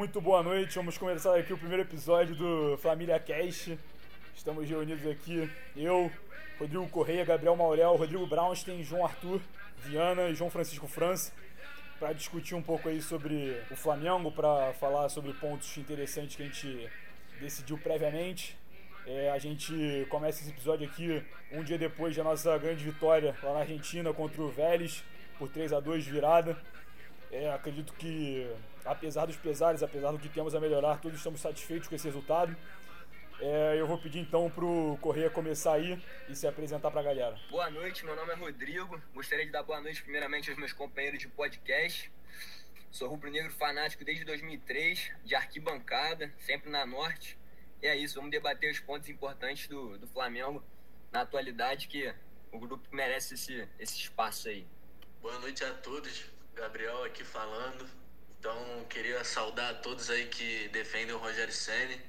muito boa noite. Vamos começar aqui o primeiro episódio do Família Cast. Estamos reunidos aqui, eu, Rodrigo Correia, Gabriel Maurel, Rodrigo Brownstein, João Arthur, Viana e João Francisco França, para discutir um pouco aí sobre o Flamengo, para falar sobre pontos interessantes que a gente decidiu previamente. É, a gente começa esse episódio aqui um dia depois da nossa grande vitória lá na Argentina contra o Vélez, por 3 a 2 de virada. É, acredito que, apesar dos pesares, apesar do que temos a melhorar, todos estamos satisfeitos com esse resultado. É, eu vou pedir então pro Correia começar aí e se apresentar pra galera. Boa noite, meu nome é Rodrigo. Gostaria de dar boa noite primeiramente aos meus companheiros de podcast. Sou rubro-negro fanático desde 2003, de arquibancada, sempre na Norte. E é isso, vamos debater os pontos importantes do, do Flamengo na atualidade, que o grupo merece esse, esse espaço aí. Boa noite a todos. Gabriel aqui falando. Então, queria saudar a todos aí que defendem o Rogério Ceni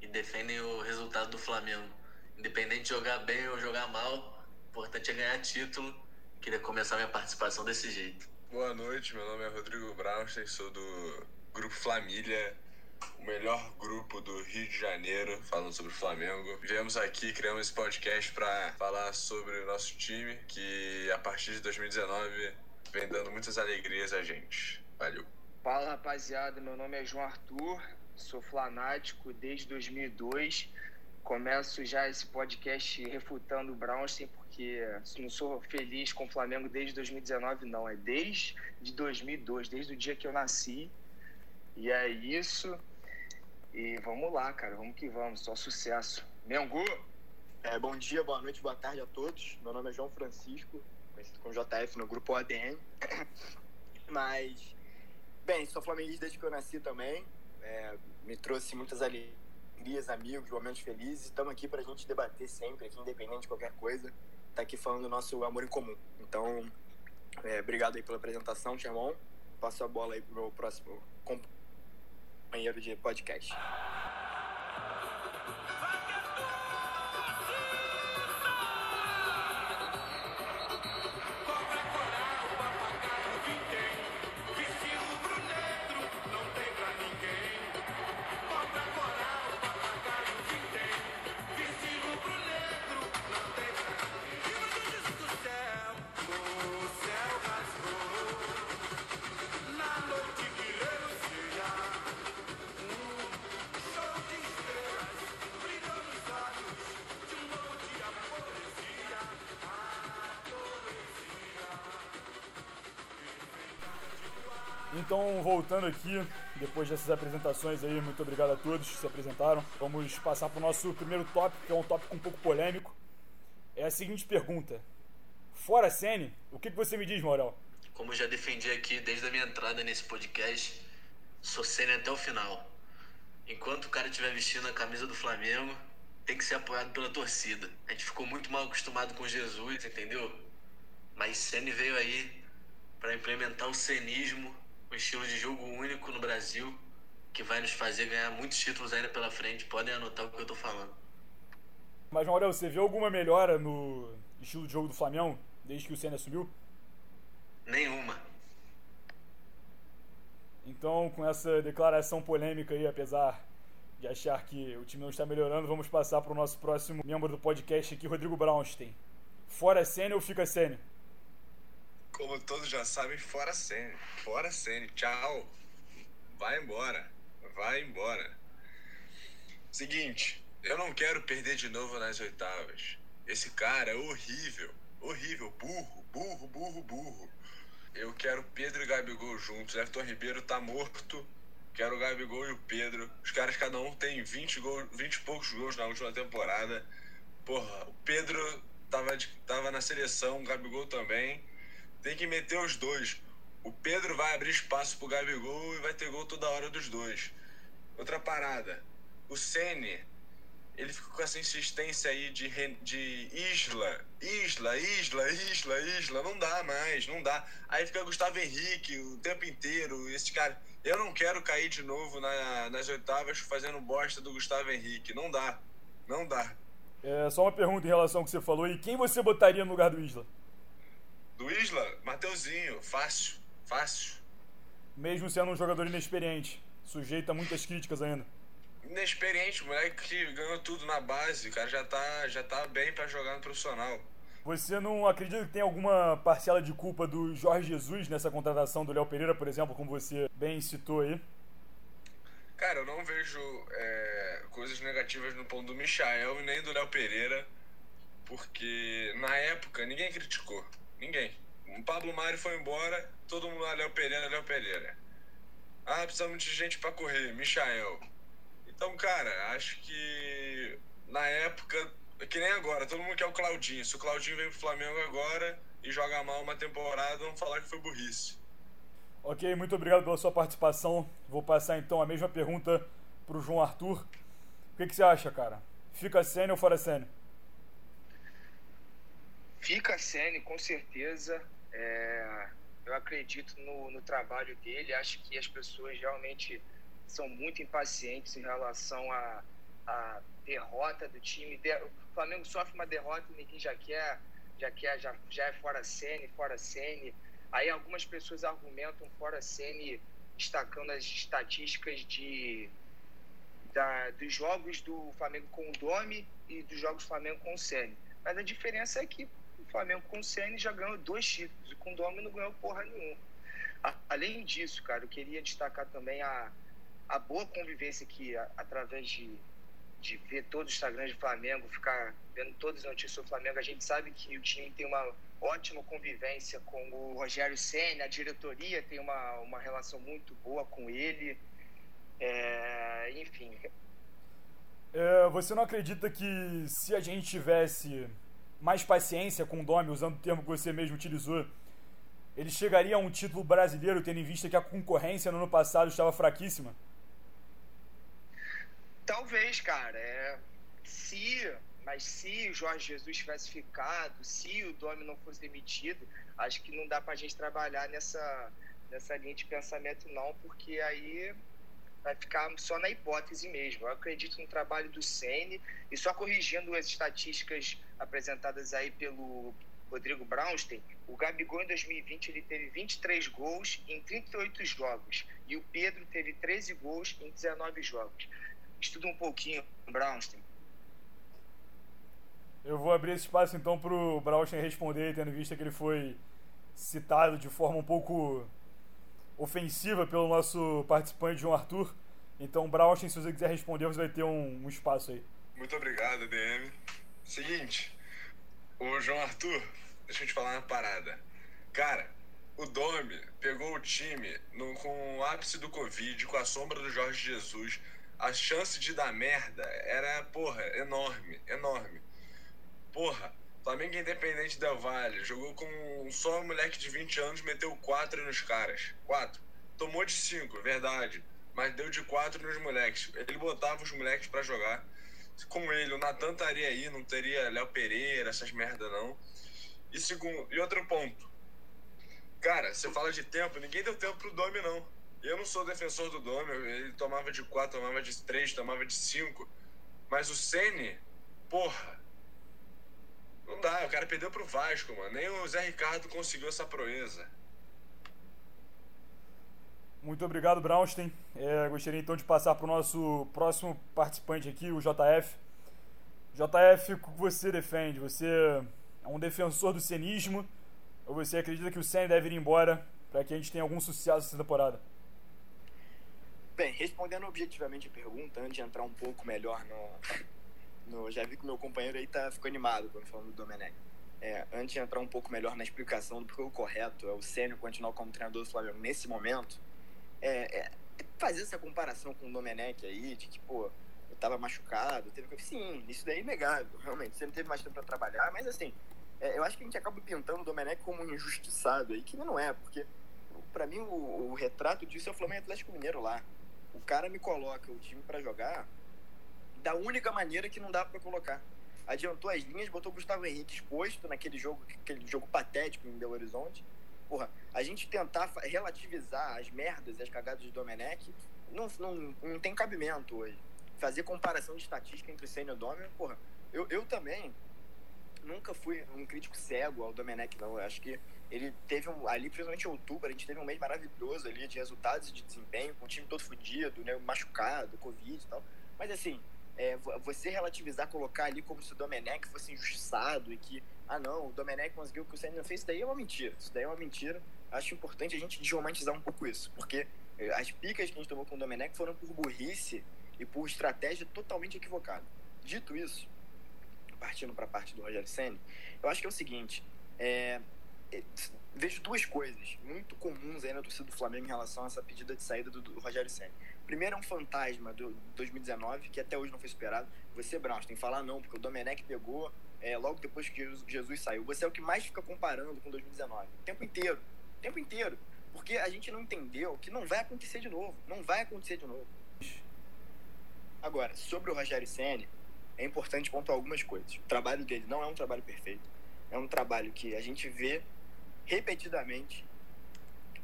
e defendem o resultado do Flamengo. Independente de jogar bem ou jogar mal, o importante é ganhar título. Queria começar minha participação desse jeito. Boa noite, meu nome é Rodrigo Braunstein, sou do Grupo Família, o melhor grupo do Rio de Janeiro, falando sobre o Flamengo. Viemos aqui, criamos esse podcast para falar sobre o nosso time, que a partir de 2019 vem dando muitas alegrias a gente. Valeu. Fala rapaziada, meu nome é João Arthur, sou flanático desde 2002. Começo já esse podcast refutando o Brownstein, porque não sou feliz com o Flamengo desde 2019, não. É desde 2002, desde o dia que eu nasci. E é isso. E vamos lá, cara, vamos que vamos, só sucesso. Mengu! É, bom dia, boa noite, boa tarde a todos. Meu nome é João Francisco, conhecido como JF no grupo ADN. Mas, bem, sou flamenguista desde que eu nasci também. É, me trouxe muitas alegrias, amigos, momentos felizes. Estamos aqui para a gente debater sempre, aqui, independente de qualquer coisa. Tá aqui falando do nosso amor em comum. Então, é, obrigado aí pela apresentação, Tiamon. Passo a bola aí pro meu próximo companheiro de podcast. Então, voltando aqui, depois dessas apresentações aí, muito obrigado a todos que se apresentaram. Vamos passar para o nosso primeiro tópico, que é um tópico um pouco polêmico. É a seguinte pergunta: Fora Sene, o que, você me diz, Morel? Como já defendi aqui desde a minha entrada nesse podcast, sou Ceni até o final. Enquanto o cara estiver vestindo a camisa do Flamengo, tem que ser apoiado pela torcida. A gente ficou muito mal acostumado com Jesus, entendeu? Mas Ceni veio aí para implementar o cenismo um estilo de jogo único no Brasil que vai nos fazer ganhar muitos títulos ainda pela frente. Podem anotar o que eu tô falando. Mas, Maurel, você viu alguma melhora no estilo de jogo do Flamengo desde que o Senna assumiu? Nenhuma. Então, com essa declaração polêmica aí, apesar de achar que o time não está melhorando, vamos passar para o nosso próximo membro do podcast aqui, Rodrigo Brownstein. Fora Senna ou fica Senna? Como todos já sabem, fora Sene. Fora Sene. Tchau. Vai embora. Vai embora. Seguinte, eu não quero perder de novo nas oitavas. Esse cara é horrível. Horrível. Burro, burro, burro, burro. Eu quero Pedro e Gabigol juntos. Everton Ribeiro tá morto. Quero o Gabigol e o Pedro. Os caras, cada um tem 20, gol, 20 e poucos gols na última temporada. Porra, o Pedro tava, de, tava na seleção, o Gabigol também. Tem que meter os dois. O Pedro vai abrir espaço pro Gabigol e vai ter gol toda hora dos dois. Outra parada. O Sene, ele fica com essa insistência aí de, de Isla, Isla, Isla, Isla, Isla. Não dá mais, não dá. Aí fica Gustavo Henrique o tempo inteiro. Esse cara. Eu não quero cair de novo na, nas oitavas fazendo bosta do Gustavo Henrique. Não dá. Não dá. É, só uma pergunta em relação ao que você falou. E quem você botaria no lugar do Isla? Do Isla, Mateuzinho, fácil, fácil. Mesmo sendo um jogador inexperiente, sujeito a muitas críticas ainda. Inexperiente, moleque que ganhou tudo na base, o cara já tá, já tá bem para jogar no profissional. Você não acredita que tem alguma parcela de culpa do Jorge Jesus nessa contratação do Léo Pereira, por exemplo, como você bem citou aí? Cara, eu não vejo é, coisas negativas no ponto do Michael e nem do Léo Pereira, porque na época ninguém criticou. Ninguém. O Pablo Mário foi embora, todo mundo, ah, Léo Pereira, Léo Pereira. Ah, precisamos de gente para correr, Michael. Então, cara, acho que na época que nem agora, todo mundo quer o Claudinho. Se o Claudinho vem pro Flamengo agora e joga mal uma temporada, vão falar que foi burrice. Ok, muito obrigado pela sua participação. Vou passar então a mesma pergunta pro João Arthur. O que, que você acha, cara? Fica sênior ou fora sênior? Fica sênior, com certeza. É... eu acredito no, no trabalho dele. Acho que as pessoas realmente são muito impacientes em relação a, a derrota do time. O Flamengo sofre uma derrota e ninguém já quer, já quer, já, já é fora Sene, fora Sene. Aí algumas pessoas argumentam fora Sene, destacando as estatísticas de da, dos jogos do Flamengo com o Domi e dos jogos do Flamengo com o Sene. Mas a diferença é que Flamengo com o Sene já ganhou dois títulos e com o Domi não ganhou porra nenhuma. A, além disso, cara, eu queria destacar também a, a boa convivência que, a, através de de ver todo o Instagram do Flamengo, ficar vendo todas as notícias do Flamengo, a gente sabe que o time tem uma ótima convivência com o Rogério Senna, a diretoria tem uma, uma relação muito boa com ele. É, enfim. É, você não acredita que se a gente tivesse mais paciência com o Domi, usando o termo que você mesmo utilizou, ele chegaria a um título brasileiro, tendo em vista que a concorrência no ano passado estava fraquíssima? Talvez, cara. É, se, mas se o Jorge Jesus tivesse ficado, se o Domi não fosse demitido, acho que não dá pra gente trabalhar nessa, nessa linha de pensamento, não, porque aí vai ficar só na hipótese mesmo. Eu acredito no trabalho do Sene e só corrigindo as estatísticas apresentadas aí pelo Rodrigo Brownstein, o Gabigol em 2020 ele teve 23 gols em 38 jogos e o Pedro teve 13 gols em 19 jogos estuda um pouquinho Brownstein. Eu vou abrir esse espaço então para o Brownstein responder, tendo visto que ele foi citado de forma um pouco ofensiva pelo nosso participante João Arthur. Então, Brownstein, se você quiser responder, você vai ter um, um espaço aí. Muito obrigado, DM. Seguinte, o João Arthur, deixa eu te falar uma parada. Cara, o Domi pegou o time no, com o ápice do Covid, com a sombra do Jorge Jesus, a chance de dar merda era, porra, enorme, enorme. Porra, Flamengo Independente Del Valle jogou com só um moleque de 20 anos, meteu 4 nos caras. 4. Tomou de 5, é verdade. Mas deu de 4 nos moleques. Ele botava os moleques para jogar. Com ele, o Natan estaria aí, não teria Léo Pereira, essas merda não. E segundo, e outro ponto. Cara, você fala de tempo, ninguém deu tempo pro Domi não. Eu não sou defensor do Dome, ele tomava de 4, tomava de 3, tomava de 5. Mas o Sene, porra. Não dá, o cara perdeu pro Vasco, mano. Nem o Zé Ricardo conseguiu essa proeza. Muito obrigado, Brownstein. É, gostaria então de passar para o nosso próximo participante aqui, o JF. JF, o que você defende? Você é um defensor do cenismo ou você acredita que o Senna deve ir embora para que a gente tenha algum sucesso essa temporada? Bem, respondendo objetivamente a pergunta, antes de entrar um pouco melhor no. No já vi que meu companheiro aí tá, ficou animado quando falando do Domenech. É, antes de entrar um pouco melhor na explicação do que o correto é o Sênio continuar como treinador do Flamengo nesse momento, é, é, fazer essa comparação com o Domenech aí, de que, pô, eu tava machucado, teve que. Sim, isso daí é inegável, realmente. Você não teve mais tempo pra trabalhar, mas assim, é, eu acho que a gente acaba pintando o Domenech como um injustiçado aí, que não é, porque para mim o, o, retrato disso é o Flamengo Atlético Mineiro lá o cara me coloca o time para jogar da única maneira que não dá para colocar. Adiantou as linhas, botou o Gustavo Henrique exposto naquele jogo, aquele jogo patético em Belo Horizonte. Porra, a gente tentar relativizar as merdas e as cagadas do Domenech não, não, não tem cabimento hoje. Fazer comparação de estatística entre Senna e o Domen, porra, eu, eu também nunca fui um crítico cego ao Domenech, não. Eu acho que ele teve um, ali, principalmente em outubro, a gente teve um mês maravilhoso ali de resultados e de desempenho, com o time todo fodido, né, machucado, Covid e tal. Mas assim, é, você relativizar, colocar ali como se o Domenech fosse injustiçado e que, ah não, o Domenech conseguiu o que o Senna não fez, isso daí é uma mentira. Isso daí é uma mentira. Acho importante a gente desromantizar um pouco isso, porque eh, as picas que a gente tomou com o Domenech foram por burrice e por estratégia totalmente equivocada. Dito isso, partindo para a parte do Rogério Senna, eu acho que é o seguinte, é, é, vejo duas coisas muito comuns aí na torcida do Flamengo em relação a essa pedida de saída do, do Rogério Senna. Primeiro é um fantasma do 2019, que até hoje não foi superado. Você, Brown, tem que falar não, porque o Domenech pegou é, logo depois que Jesus, Jesus, saiu. Você é o que mais fica comparando com 2019. O tempo inteiro. O tempo inteiro. Porque a gente não entendeu que não vai acontecer de novo. Não vai acontecer de novo. Agora, sobre o Rogério Senna, é importante pontuar algumas coisas. O trabalho dele não é um trabalho perfeito. É um trabalho que a gente vê repetidamente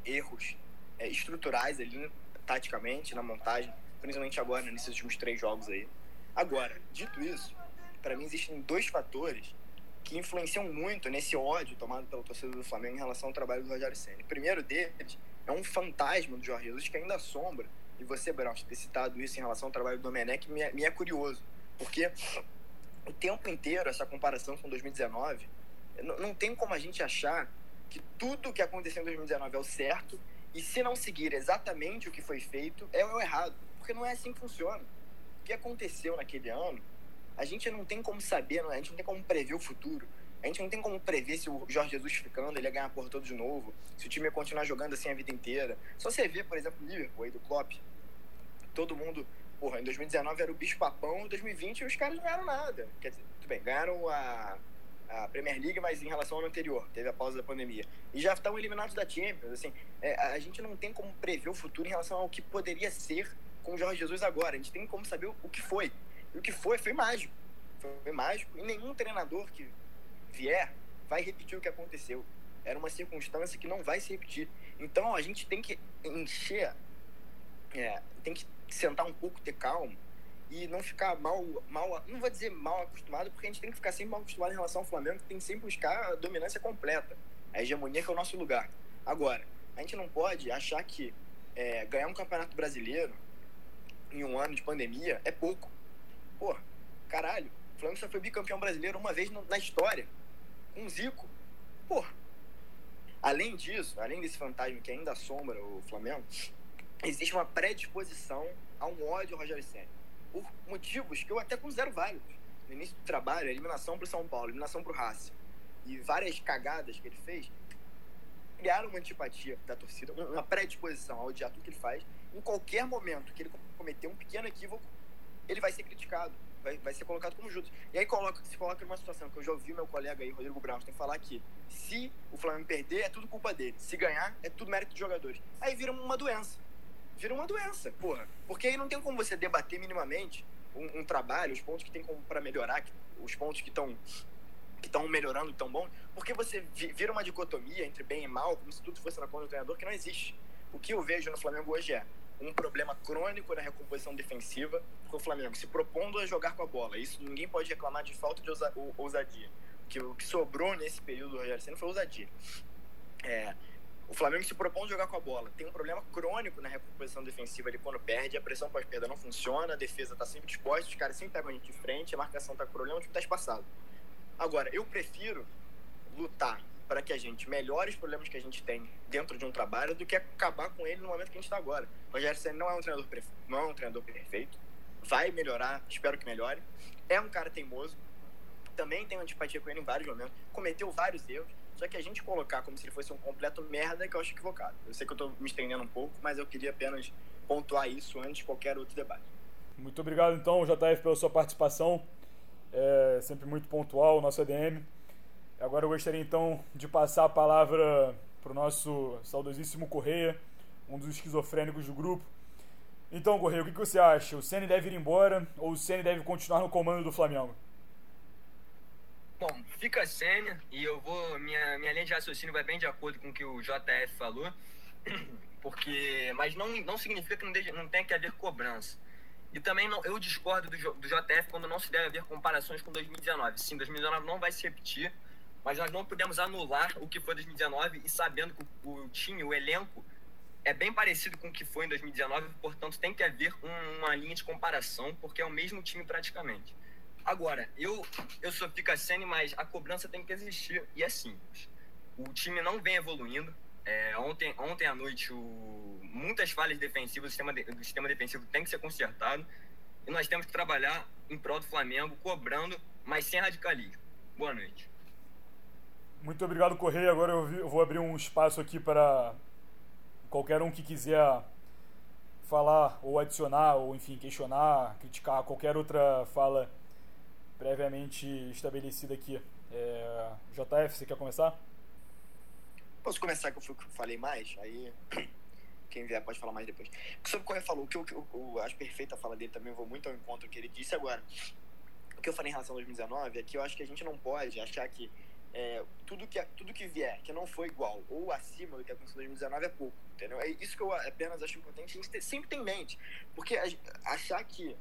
erros é, estruturais ali, taticamente, na montagem, principalmente agora, nesses últimos três jogos aí. Agora, dito isso, para mim existem dois fatores que influenciam muito nesse ódio tomado pela torcida do Flamengo em relação ao trabalho do Rogério Senna. O primeiro deles é um fantasma do Jorge Jesus que ainda assombra, e você, Brown, ter citado isso em relação ao trabalho do Domenech, me é, me é curioso, porque o tempo inteiro, essa comparação com 2019, não, tem como a gente achar que tudo que aconteceu em 2019 é o certo e se não seguir exatamente o que foi feito é o errado, porque não é assim que funciona. O que aconteceu naquele ano, a gente não tem como saber, a gente não tem como prever o futuro. A gente não tem como prever se o Jorge Jesus ficando, ele ia ganhar a porra toda de novo, se o time ia continuar jogando assim a vida inteira. Só você vê, por exemplo, o Liverpool aí do Klopp. Todo mundo, porra, em 2019 era o bicho papão, em 2020 os caras não ganharam nada. Quer dizer, tudo bem, ganharam a a Premier League, mas em relação ao ano anterior, teve a pausa da pandemia. E já estão eliminados da Champions. Assim, é, a gente não tem como prever o futuro em relação ao que poderia ser com o Jorge Jesus agora. A gente tem como saber o que foi. E o que foi foi mágico. Foi mágico. E nenhum treinador que vier vai repetir o que aconteceu. Era uma circunstância que não vai se repetir. Então a gente tem que encher, é, tem que sentar um pouco, ter calma e não ficar mal, mal, não vou dizer mal acostumado, porque a gente tem que ficar sempre mal acostumado em relação ao Flamengo, que tem que sempre buscar a dominância completa, a hegemonia que é o nosso lugar. Agora, a gente não pode achar que é, ganhar um campeonato brasileiro em um ano de pandemia é pouco. Pô, caralho, o Flamengo só foi bicampeão brasileiro uma vez na história, um Zico. Pô, além disso, além desse fantasma que ainda assombra o Flamengo, existe uma predisposição a um ódio ao Rogério Senna por motivos que eu até considero válidos. No início do trabalho, a eliminação para o São Paulo, a eliminação para o Racing e várias cagadas que ele fez, criaram uma antipatia da torcida, uma predisposição ao odiar tudo que ele faz. Em qualquer momento que ele cometer um pequeno equívoco, ele vai ser criticado, vai, vai ser colocado como justo. E aí coloca, se coloca numa situação que eu já ouvi meu colega aí, Rodrigo tem falar que se o Flamengo perder, é tudo culpa dele. Se ganhar, é tudo mérito dos jogadores. Aí vira uma doença vira uma doença, porra. Porque aí não tem como você debater minimamente um, um trabalho, os pontos que tem para melhorar, os pontos que estão que estão melhorando tão bom, porque você vira uma dicotomia entre bem e mal, como se tudo fosse na conta do treinador, que não existe. O que eu vejo no Flamengo hoje é um problema crônico na recomposição defensiva, porque o Flamengo se propondo a jogar com a bola. Isso ninguém pode reclamar de falta de ousadia. Que o que sobrou nesse período do Rogério Senna foi ousadia. É, o Flamengo se propõe a jogar com a bola. Tem um problema crônico na recomposição defensiva ali quando perde. A pressão pós-perda não funciona, a defesa está sempre disposta, os caras sempre pegam a gente de frente, a marcação está com problema, o time está espaçado. Agora, eu prefiro lutar para que a gente melhore os problemas que a gente tem dentro de um trabalho do que acabar com ele no momento que a gente está agora. O Rogério Senna não é um treinador não é um treinador perfeito, vai melhorar, espero que melhore. É um cara teimoso, também tenho antipatia com ele em vários momentos, cometeu vários erros só que a gente colocar como se ele fosse um completo merda, que eu acho equivocado. Eu sei que eu estou me estendendo um pouco, mas eu queria apenas pontuar isso antes de qualquer outro debate. Muito obrigado, então, JF, pela sua participação. É sempre muito pontual o nosso EDM. Agora eu gostaria, então, de passar a palavra para o nosso saudosíssimo Correia, um dos esquizofrênicos do grupo. Então, Correia, o que você acha? O Ceni deve ir embora ou o Ceni deve continuar no comando do Flamengo? Bom, fica a Sênia e eu vou. Minha, minha linha de raciocínio vai bem de acordo com o que o JF falou, porque. Mas não, não significa que não, deixe, não tenha que haver cobrança. E também não, eu discordo do, do JF quando não se deve haver comparações com 2019. Sim, 2019 não vai se repetir, mas nós não podemos anular o que foi 2019 e sabendo que o, o time, o elenco, é bem parecido com o que foi em 2019, portanto tem que haver um, uma linha de comparação, porque é o mesmo time praticamente. Agora, eu, eu sou Picassene, mas a cobrança tem que existir e é simples. O time não vem evoluindo. É, ontem, ontem à noite, o, muitas falhas defensivas, o sistema, de, o sistema defensivo tem que ser consertado e nós temos que trabalhar em prol do Flamengo, cobrando, mas sem radicalismo. Boa noite. Muito obrigado, Correia. Agora eu, vi, eu vou abrir um espaço aqui para qualquer um que quiser falar ou adicionar, ou enfim, questionar, criticar qualquer outra fala previamente estabelecida aqui. É, JF, você quer começar? Posso começar que eu falei mais? Aí quem vier pode falar mais depois. Sobre o que o falou, que eu, acho perfeita a fala dele também, eu vou muito ao encontro que ele disse agora. O que eu falei em relação a 2019 é que eu acho que a gente não pode achar que é, tudo, que, tudo que vier que não foi igual ou acima do que aconteceu em 2019 é pouco, entendeu? É isso que eu apenas acho importante a gente ter, sempre ter em mente. Porque achar que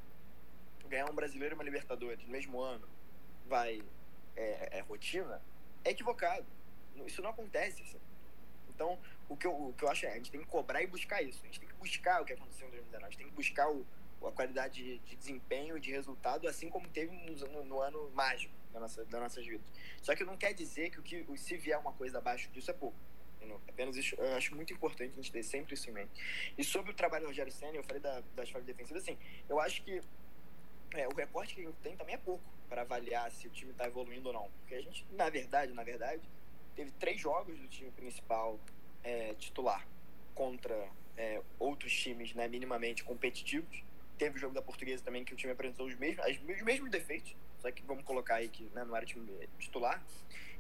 ganhar um brasileiro e uma Libertadores no mesmo ano vai é, é rotina é equivocado. Isso não acontece assim. Então, o que, eu, o que eu acho é, a gente tem que cobrar e buscar isso. A gente tem que buscar o que aconteceu em 2019. A gente tem que buscar o, a qualidade de, de desempenho, de resultado, assim como teve no, no, no ano mágico da nossa, das nossas vidas. Só que não quer dizer que, o que se vier uma coisa abaixo disso é pouco. Apenas isso, eu acho muito importante a gente ter sempre isso em mente. E sobre o trabalho do Rogério Senna, eu falei da, das falhas defensivas, assim, eu acho que é, o recorte que a gente tem também é pouco para avaliar se o time está evoluindo ou não. Porque a gente, na verdade, na verdade, teve três jogos do time principal é, titular contra é, outros times né, minimamente competitivos. Teve o jogo da Portuguesa também que o time apresentou os mesmos, os mesmos defeitos, só que vamos colocar aí que né, não era time titular.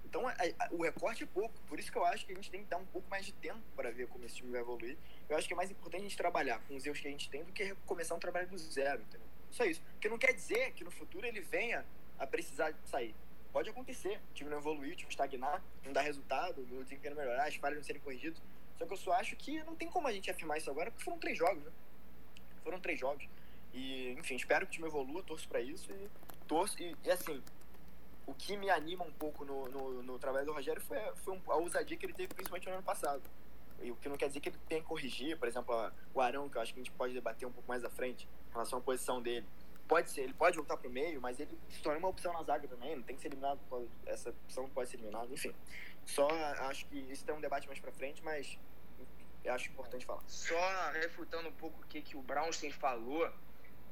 Então a, a, o recorte é pouco, por isso que eu acho que a gente tem que dar um pouco mais de tempo para ver como esse time vai evoluir. Eu acho que é mais importante a gente trabalhar com os erros que a gente tem do que começar um trabalho do zero, entendeu? Só isso. Porque não quer dizer que no futuro ele venha a precisar sair. Pode acontecer, o time não evoluir, o time estagnar, não dar resultado, o desempenho não melhorar, as falhas não serem corrigidas. Só que eu só acho que não tem como a gente afirmar isso agora, porque foram três jogos, né? Foram três jogos. E, enfim, espero que o time evolua, torço para isso e torço. E, e, assim, o que me anima um pouco no, no, no trabalho do Rogério foi, foi a ousadia que ele teve, principalmente no ano passado. E o que não quer dizer que ele tenha que corrigir, por exemplo, o Arão, que eu acho que a gente pode debater um pouco mais à frente, relação à posição dele pode ser, ele pode voltar pro meio, mas ele se torna uma opção na zaga também, não tem que ser eliminado, essa opção pode ser eliminada, enfim. Só acho que isso tem um debate mais pra frente, mas eu acho importante falar. Só refutando um pouco o que, que o Brownstein falou,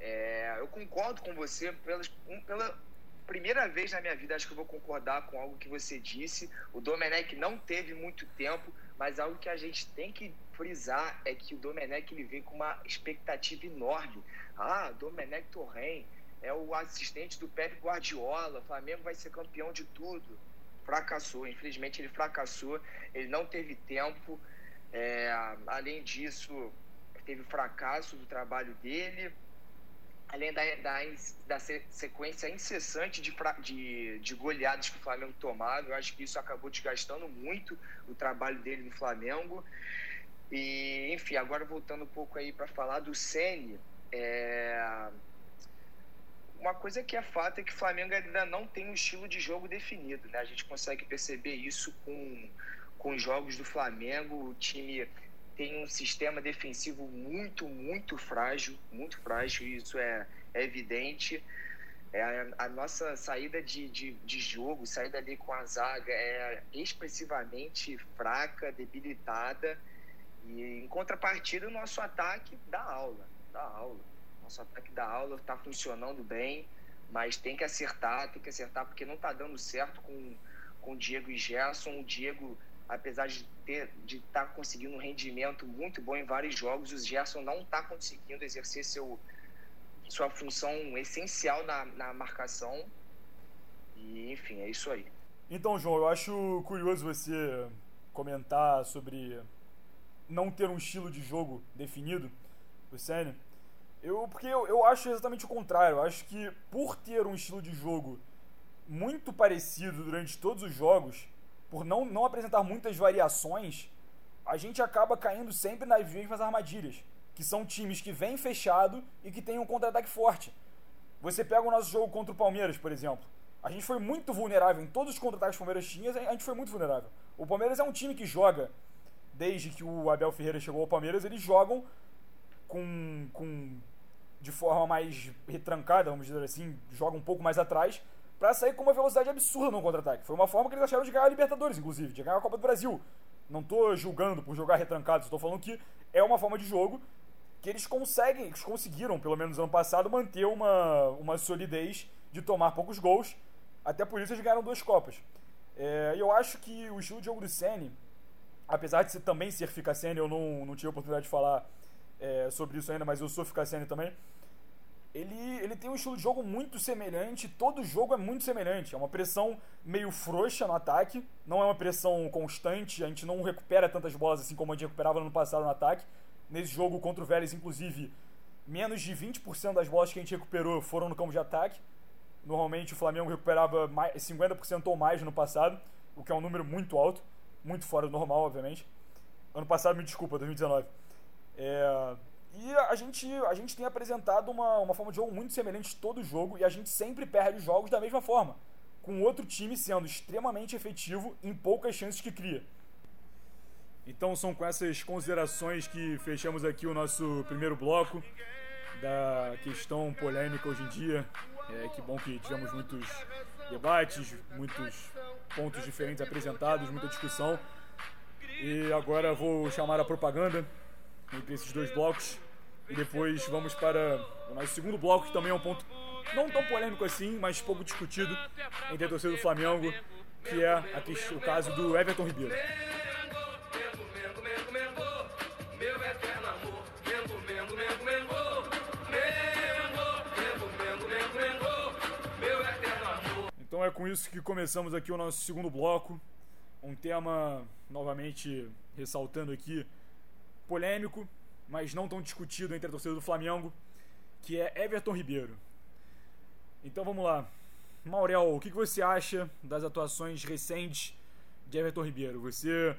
é, eu concordo com você pelas, um, pela primeira vez na minha vida, acho que eu vou concordar com algo que você disse. O Domenech não teve muito tempo, mas algo que a gente tem que frisar é que o Domenech ele vem com uma expectativa enorme. Ah, Domenech Torren é o assistente do Pep Guardiola, o Flamengo vai ser campeão de tudo. Fracassou, infelizmente ele fracassou, ele não teve tempo. É, além disso, teve fracasso do trabalho dele, além da, da, da sequência incessante de, de, de goleadas que o Flamengo tomava. Eu acho que isso acabou desgastando muito o trabalho dele no Flamengo. E, enfim, agora voltando um pouco aí para falar do Ceni, é... uma coisa que é fato é que o Flamengo ainda não tem um estilo de jogo definido, né? A gente consegue perceber isso com, com os jogos do Flamengo. O time tem um sistema defensivo muito, muito frágil, muito frágil, isso é, é evidente. É, a, a, nossa saída de, de, de, jogo, saída ali com a zaga é expressivamente fraca, debilitada. E em contrapartida, o nosso ataque dá aula, dá aula. Nosso ataque dá aula, está funcionando bem, mas tem que acertar, tem que acertar porque não está dando certo com, com Diego e Gerson. O Diego, apesar de ter de estar tá conseguindo um rendimento muito bom em vários jogos, o Gerson não está conseguindo exercer seu, sua função essencial na, na marcação. E enfim, é isso aí. Então, João, eu acho curioso você comentar sobre não ter um estilo de jogo definido do Senna. Eu, porque eu, eu acho exatamente o contrário. Eu acho que por ter um estilo de jogo muito parecido durante todos os jogos, por não, não apresentar muitas variações, a gente acaba caindo sempre nas mesmas armadilhas. que são times que vêm fechado e que têm um contra-ataque forte. Você pega o nosso jogo contra o Palmeiras, por exemplo. A gente foi muito vulnerável em todos os contra-ataques que o Palmeiras tinha, a gente foi muito vulnerável. O Palmeiras é um time que joga, desde que o Abel Ferreira chegou ao Palmeiras, eles jogam com, com de forma mais retrancada, vamos dizer assim, jogam um pouco mais atrás, para sair com uma velocidade absurda no contra-ataque. Foi uma forma que eles acharam de ganhar a Libertadores, inclusive, de ganhar a Copa do Brasil. Não tô julgando por jogar retrancado, estou falando que é uma forma de jogo que eles conseguem, eles conseguiram, pelo menos ano passado, manter uma, uma solidez de tomar poucos gols. Até por isso eles ganharam duas Copas. É, eu acho que o estilo de jogo do Senna, apesar de também ser Ficassene, eu não, não tive a oportunidade de falar é, sobre isso ainda, mas eu sou Ficassene também. Ele, ele tem um estilo de jogo muito semelhante, todo jogo é muito semelhante. É uma pressão meio frouxa no ataque, não é uma pressão constante, a gente não recupera tantas bolas assim como a gente recuperava no ano passado no ataque. Nesse jogo contra o Vélez, inclusive, menos de 20% das bolas que a gente recuperou foram no campo de ataque. Normalmente o Flamengo recuperava mais, 50% ou mais no passado, o que é um número muito alto, muito fora do normal, obviamente. Ano passado, me desculpa, 2019. É, e a gente, a gente tem apresentado uma, uma forma de jogo muito semelhante todo jogo e a gente sempre perde os jogos da mesma forma, com outro time sendo extremamente efetivo em poucas chances que cria. Então são com essas considerações que fechamos aqui o nosso primeiro bloco da questão polêmica hoje em dia é, que bom que tivemos muitos debates, muitos pontos diferentes apresentados, muita discussão. E agora vou chamar a propaganda entre esses dois blocos. E depois vamos para o nosso segundo bloco, que também é um ponto não tão polêmico assim, mas pouco discutido entre a torcida do Flamengo, que é aqui, o caso do Everton Ribeiro. Então é com isso que começamos aqui o nosso segundo bloco. Um tema, novamente ressaltando aqui, polêmico, mas não tão discutido entre a torcida do Flamengo, que é Everton Ribeiro. Então vamos lá. Maurel, o que você acha das atuações recentes de Everton Ribeiro? Você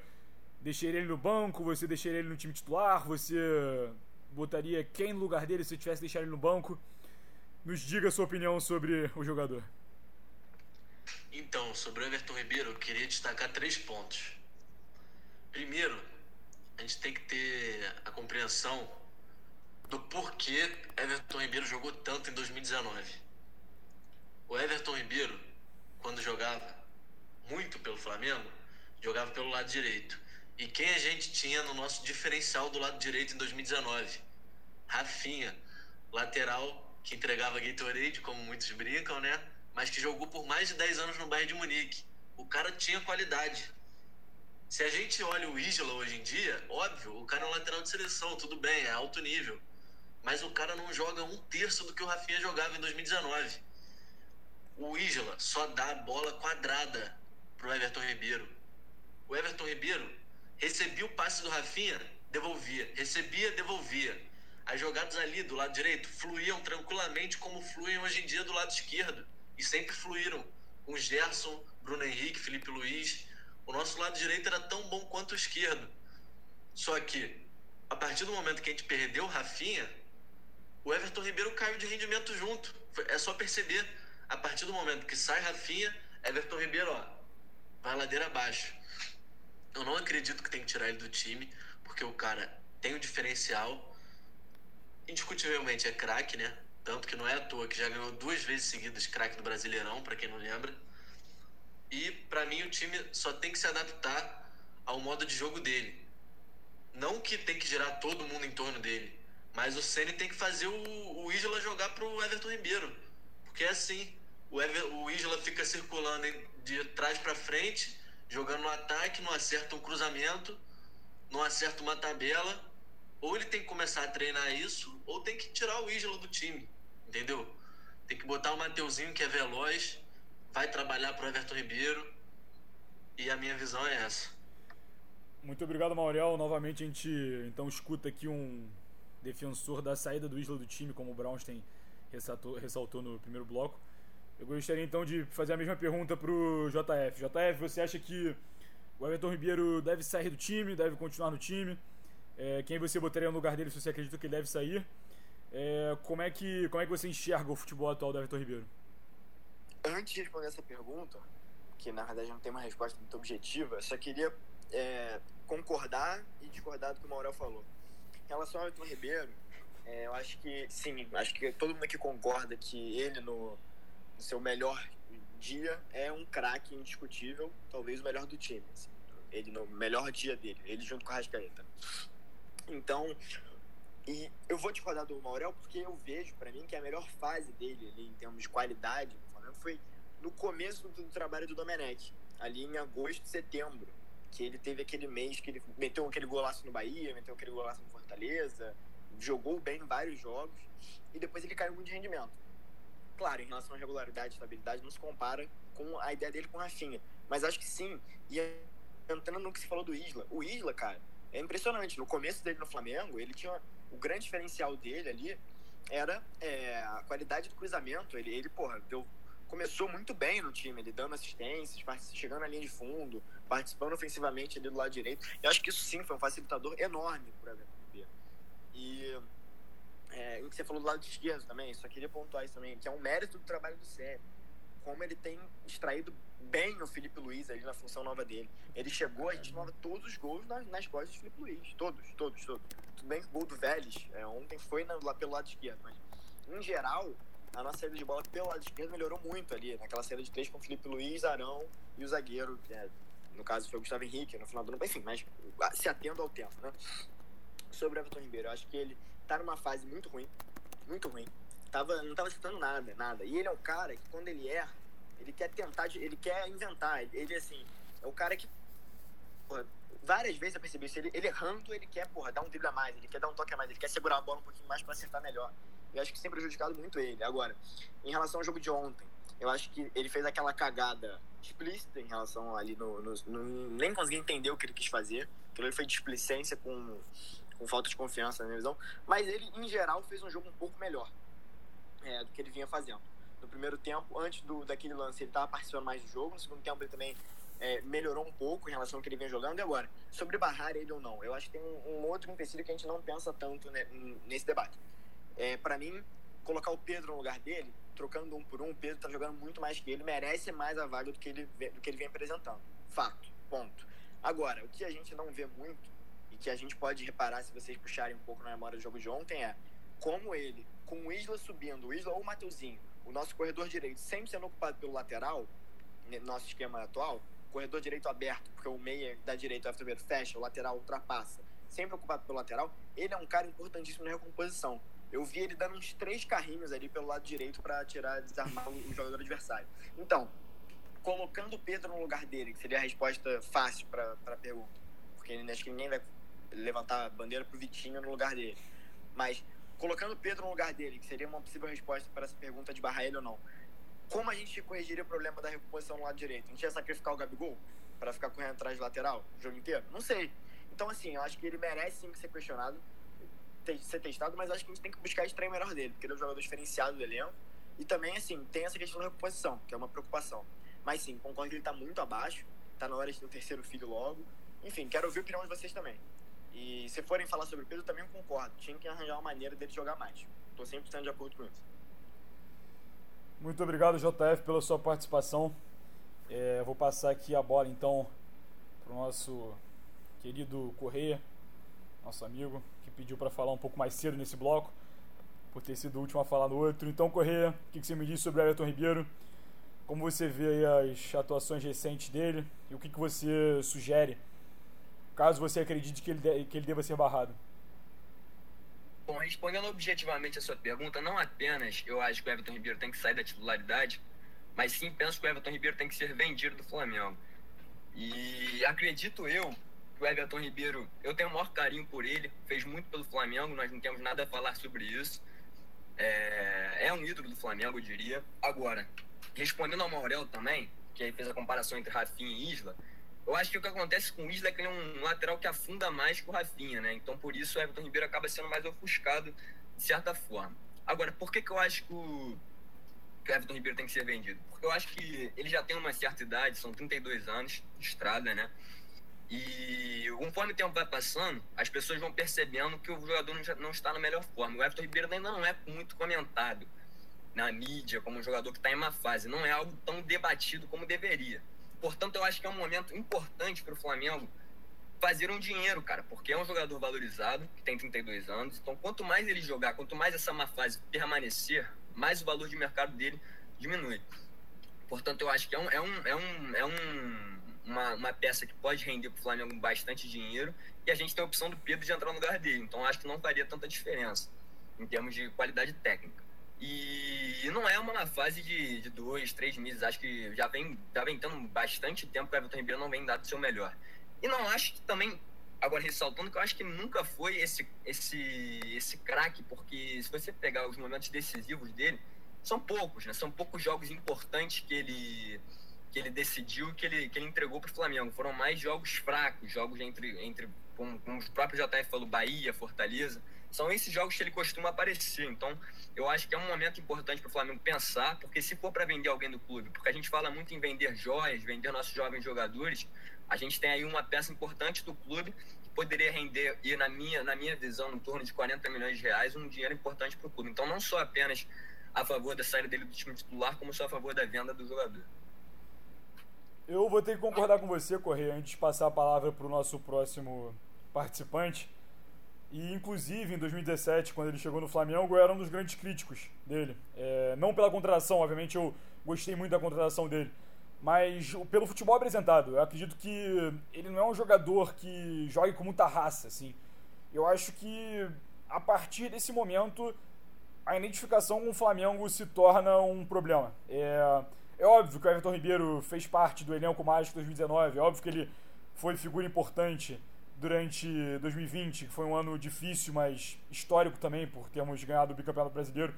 deixaria ele no banco? Você deixaria ele no time titular? Você botaria quem no lugar dele se tivesse deixado ele no banco? Nos diga a sua opinião sobre o jogador. Então, sobre o Everton Ribeiro, eu queria destacar três pontos. Primeiro, a gente tem que ter a compreensão do porquê Everton Ribeiro jogou tanto em 2019. O Everton Ribeiro, quando jogava muito pelo Flamengo, jogava pelo lado direito. E quem a gente tinha no nosso diferencial do lado direito em 2019? Rafinha, lateral que entregava Gatorade, como muitos brincam, né? Mas que jogou por mais de 10 anos no Bayern de Munique. O cara tinha qualidade. Se a gente olha o Isla hoje em dia, óbvio, o cara é um lateral de seleção, tudo bem, é alto nível. Mas o cara não joga um terço do que o Rafinha jogava em 2019. O Isla só dá bola quadrada pro Everton Ribeiro. O Everton Ribeiro recebia o passe do Rafinha, devolvia. Recebia, devolvia. As jogadas ali do lado direito fluíam tranquilamente como fluem hoje em dia do lado esquerdo e sempre fluíram. Com Gerson, Bruno Henrique, Felipe Luiz. O nosso lado direito era tão bom quanto o esquerdo. Só que, a partir do momento que a gente perdeu o Rafinha, o Everton Ribeiro caiu de rendimento junto. É só perceber. A partir do momento que sai Rafinha, Everton Ribeiro, ó, vai ladeira abaixo. Eu não acredito que tem que tirar ele do time, porque o cara tem o um diferencial. Indiscutivelmente é craque, né? Tanto que não é à toa que já ganhou duas vezes seguidas craque do Brasileirão, para quem não lembra. E para mim o time só tem que se adaptar ao modo de jogo dele. Não que tem que girar todo mundo em torno dele, mas o Ceni tem que fazer o, o Isla jogar pro Everton Ribeiro. Porque é assim, o, Ever, o Isla fica circulando de trás para frente, jogando no ataque, não acerta um cruzamento, não acerta uma tabela. Ou ele tem que começar a treinar isso, ou tem que tirar o Isla do time entendeu? Tem que botar o Mateuzinho, que é veloz, vai trabalhar para o Everton Ribeiro. E a minha visão é essa. Muito obrigado, Maurel. Novamente a gente então escuta aqui um defensor da saída do Isla do time, como o Brownstein ressaltou, ressaltou no primeiro bloco. Eu gostaria então de fazer a mesma pergunta para o JF. JF, você acha que o Everton Ribeiro deve sair do time, deve continuar no time? É, quem você botaria no lugar dele se você acredita que ele deve sair? É, como, é que, como é que você enxerga o futebol atual do Everton Ribeiro? Antes de responder essa pergunta, que na verdade não tem uma resposta muito objetiva, só queria é, concordar e discordar do que o Maurel falou. Em relação ao Everton Ribeiro, é, eu acho que sim, acho que todo mundo aqui concorda que ele no, no seu melhor dia é um craque indiscutível, talvez o melhor do time. Assim. Ele no melhor dia dele, ele junto com o Rascaeta. Então, e eu vou discordar do Maurel porque eu vejo, para mim, que a melhor fase dele ali, em termos de qualidade foi no começo do trabalho do Domenech, ali em agosto, setembro, que ele teve aquele mês que ele meteu aquele golaço no Bahia, meteu aquele golaço no Fortaleza, jogou bem em vários jogos e depois ele caiu muito de rendimento. Claro, em relação à regularidade e estabilidade, não se compara com a ideia dele com o Rafinha. Mas acho que sim. E entrando no que se falou do Isla, o Isla, cara, é impressionante. No começo dele no Flamengo, ele tinha. O grande diferencial dele ali era é, a qualidade do cruzamento. Ele, ele porra, deu, começou muito bem no time, ele dando assistências, chegando na linha de fundo, participando ofensivamente ali do lado direito. Eu acho que isso sim foi um facilitador enorme para o e é, o que você falou do lado esquerdo também, só queria pontuar isso também, que é um mérito do trabalho do Sérgio. Como ele tem extraído bem o Felipe Luiz ali na função nova dele. Ele chegou, a gente tomava todos os gols nas, nas costas do Felipe Luiz. Todos, todos, todos. Tudo bem que o gol do Vélez é, ontem foi na, lá pelo lado esquerdo, mas em geral, a nossa saída de bola pelo lado esquerdo melhorou muito ali, naquela saída de três com o Felipe Luiz, Arão e o zagueiro, é, no caso foi o Gustavo Henrique no final do ano, enfim, mas se atendo ao tempo, né? sobre o Everton Ribeiro. Eu acho que ele tá numa fase muito ruim, muito ruim. Tava, não tava acertando nada, nada. E ele é o cara que quando ele erra, ele quer tentar, ele quer inventar. Ele, assim, é o cara que, porra, várias vezes eu percebi isso. Ele, ele errando, ele quer, porra, dar um drible a mais, ele quer dar um toque a mais, ele quer segurar a bola um pouquinho mais para acertar melhor. Eu acho que tem prejudicado muito ele. Agora, em relação ao jogo de ontem, eu acho que ele fez aquela cagada explícita em relação ali no, no, no nem consegui entender o que ele quis fazer. Aquilo foi displicência com com falta de confiança na minha visão. Mas ele, em geral, fez um jogo um pouco melhor é, do que ele vinha fazendo. No primeiro tempo, antes do, daquele lance, ele estava participando mais do jogo. No segundo tempo, ele também é, melhorou um pouco em relação ao que ele vinha jogando. E agora, sobre barrar ele ou não, eu acho que tem um, um outro empecilho que a gente não pensa tanto né, nesse debate. É, para mim, colocar o Pedro no lugar dele, trocando um por um, o Pedro tá jogando muito mais que ele, merece mais a vaga do que ele, do que ele vem apresentando. Fato. Ponto. Agora, o que a gente não vê muito e que a gente pode reparar se vocês puxarem um pouco na memória do jogo de ontem é como ele, com o Isla subindo, o Isla ou o Mateuzinho, o nosso corredor direito sempre sendo ocupado pelo lateral, no nosso esquema atual, corredor direito aberto, porque o meia da direita, o primeiro fecha, o lateral ultrapassa, sempre ocupado pelo lateral, ele é um cara importantíssimo na recomposição. Eu vi ele dando uns três carrinhos ali pelo lado direito para tirar, desarmar o jogador adversário. Então, colocando o Pedro no lugar dele, que seria a resposta fácil para a pergunta, porque acho que ninguém vai levantar a bandeira pro Vitinho no lugar dele. Mas colocando Pedro no lugar dele, que seria uma possível resposta para essa pergunta de barrar ele ou não. Como a gente corrigiria o problema da recomposição no lado direito? A gente ia sacrificar o Gabigol para ficar correndo atrás de lateral o jogo inteiro? Não sei. Então, assim, eu acho que ele merece sim ser questionado, ser testado, mas acho que a gente tem que buscar extrair melhor dele, porque ele é um jogador diferenciado do elenco. E também, assim, tem essa questão da reposição, que é uma preocupação. Mas sim, concordo que ele está muito abaixo, está na hora de ter o terceiro filho logo. Enfim, quero ouvir a opinião de vocês também. E se forem falar sobre o Pedro, também concordo. Tinha que arranjar uma maneira dele jogar mais. Estou 100% de acordo com isso. Muito obrigado, JF, pela sua participação. É, vou passar aqui a bola então para o nosso querido Correia, nosso amigo, que pediu para falar um pouco mais cedo nesse bloco, por ter sido o último a falar no outro. Então, Correia, o que, que você me diz sobre Everton Ribeiro? Como você vê as atuações recentes dele e o que, que você sugere caso você acredite que ele, de, que ele deva ser barrado? Bom, respondendo objetivamente a sua pergunta, não apenas eu acho que o Everton Ribeiro tem que sair da titularidade, mas sim penso que o Everton Ribeiro tem que ser vendido do Flamengo. E acredito eu que o Everton Ribeiro, eu tenho o maior carinho por ele, fez muito pelo Flamengo, nós não temos nada a falar sobre isso. É, é um ídolo do Flamengo, eu diria. Agora, respondendo ao Maurel também, que aí fez a comparação entre Rafinha e Isla, eu acho que o que acontece com o Isla é que ele é um lateral que afunda mais que o Rafinha, né? Então por isso o Everton Ribeiro acaba sendo mais ofuscado de certa forma. Agora, por que, que eu acho que o, que o Everton Ribeiro tem que ser vendido? Porque eu acho que ele já tem uma certa idade, são 32 anos de estrada, né? E conforme o tempo vai passando, as pessoas vão percebendo que o jogador não está na melhor forma. O Everton Ribeiro ainda não é muito comentado na mídia como um jogador que está em uma fase. Não é algo tão debatido como deveria. Portanto, eu acho que é um momento importante para o Flamengo fazer um dinheiro, cara, porque é um jogador valorizado, que tem 32 anos. Então, quanto mais ele jogar, quanto mais essa má fase permanecer, mais o valor de mercado dele diminui. Portanto, eu acho que é, um, é, um, é, um, é um, uma, uma peça que pode render para o Flamengo bastante dinheiro e a gente tem a opção do Pedro de entrar no lugar dele. Então, acho que não faria tanta diferença em termos de qualidade técnica. E não é uma fase de, de dois, três meses. Acho que já vem, já vem tendo bastante tempo que o Everton Ribeiro não vem dado o seu melhor. E não acho que também, agora ressaltando, que eu acho que nunca foi esse, esse, esse craque, porque se você pegar os momentos decisivos dele, são poucos, né? São poucos jogos importantes que ele que ele decidiu que ele, que ele entregou para o Flamengo. Foram mais jogos fracos, jogos entre, entre como, como o próprio JF falou, Bahia, Fortaleza. São esses jogos que ele costuma aparecer. Então, eu acho que é um momento importante para o Flamengo pensar, porque se for para vender alguém do clube, porque a gente fala muito em vender joias, vender nossos jovens jogadores, a gente tem aí uma peça importante do clube que poderia render, e na minha, na minha visão, em torno de 40 milhões de reais, um dinheiro importante para o clube. Então, não só apenas a favor da saída dele do time titular, como só a favor da venda do jogador. Eu vou ter que concordar com você, Correia, antes de passar a palavra para o nosso próximo participante. E, inclusive, em 2017, quando ele chegou no Flamengo, eu era um dos grandes críticos dele. É, não pela contratação, obviamente eu gostei muito da contratação dele mas pelo futebol apresentado. Eu acredito que ele não é um jogador que jogue com muita raça, assim. Eu acho que a partir desse momento a identificação com o Flamengo se torna um problema. É, é óbvio que o Everton Ribeiro fez parte do elenco mágico 2019, é óbvio que ele foi figura importante durante 2020, que foi um ano difícil, mas histórico também, por termos ganhado o bicampeonato brasileiro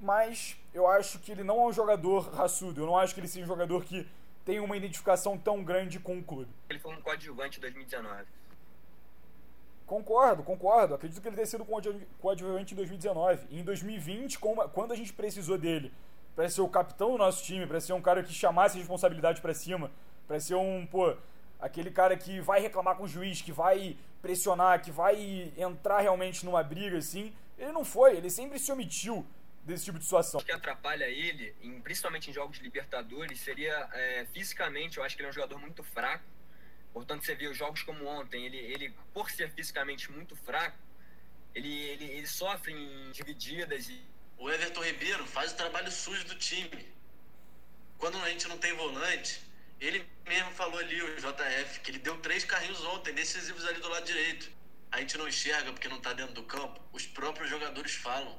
mas eu acho que ele não é um jogador raçudo. Eu não acho que ele seja um jogador que tem uma identificação tão grande com o clube. Ele foi um coadjuvante em 2019. Concordo, concordo. Acredito que ele tenha sido coadjuvante em 2019. E em 2020, quando a gente precisou dele para ser o capitão do nosso time, para ser um cara que chamasse a responsabilidade para cima, para ser um, pô, aquele cara que vai reclamar com o juiz, que vai pressionar, que vai entrar realmente numa briga assim, ele não foi, ele sempre se omitiu desse tipo de situação. O que atrapalha ele, em, principalmente em jogos de Libertadores, seria é, fisicamente, eu acho que ele é um jogador muito fraco. Portanto, você vê os jogos como ontem, ele, ele por ser fisicamente muito fraco, ele, ele, ele sofre em divididas. E... O Everton Ribeiro faz o trabalho sujo do time. Quando a gente não tem volante, ele mesmo falou ali, o JF, que ele deu três carrinhos ontem, decisivos ali do lado direito. A gente não enxerga porque não está dentro do campo. Os próprios jogadores falam.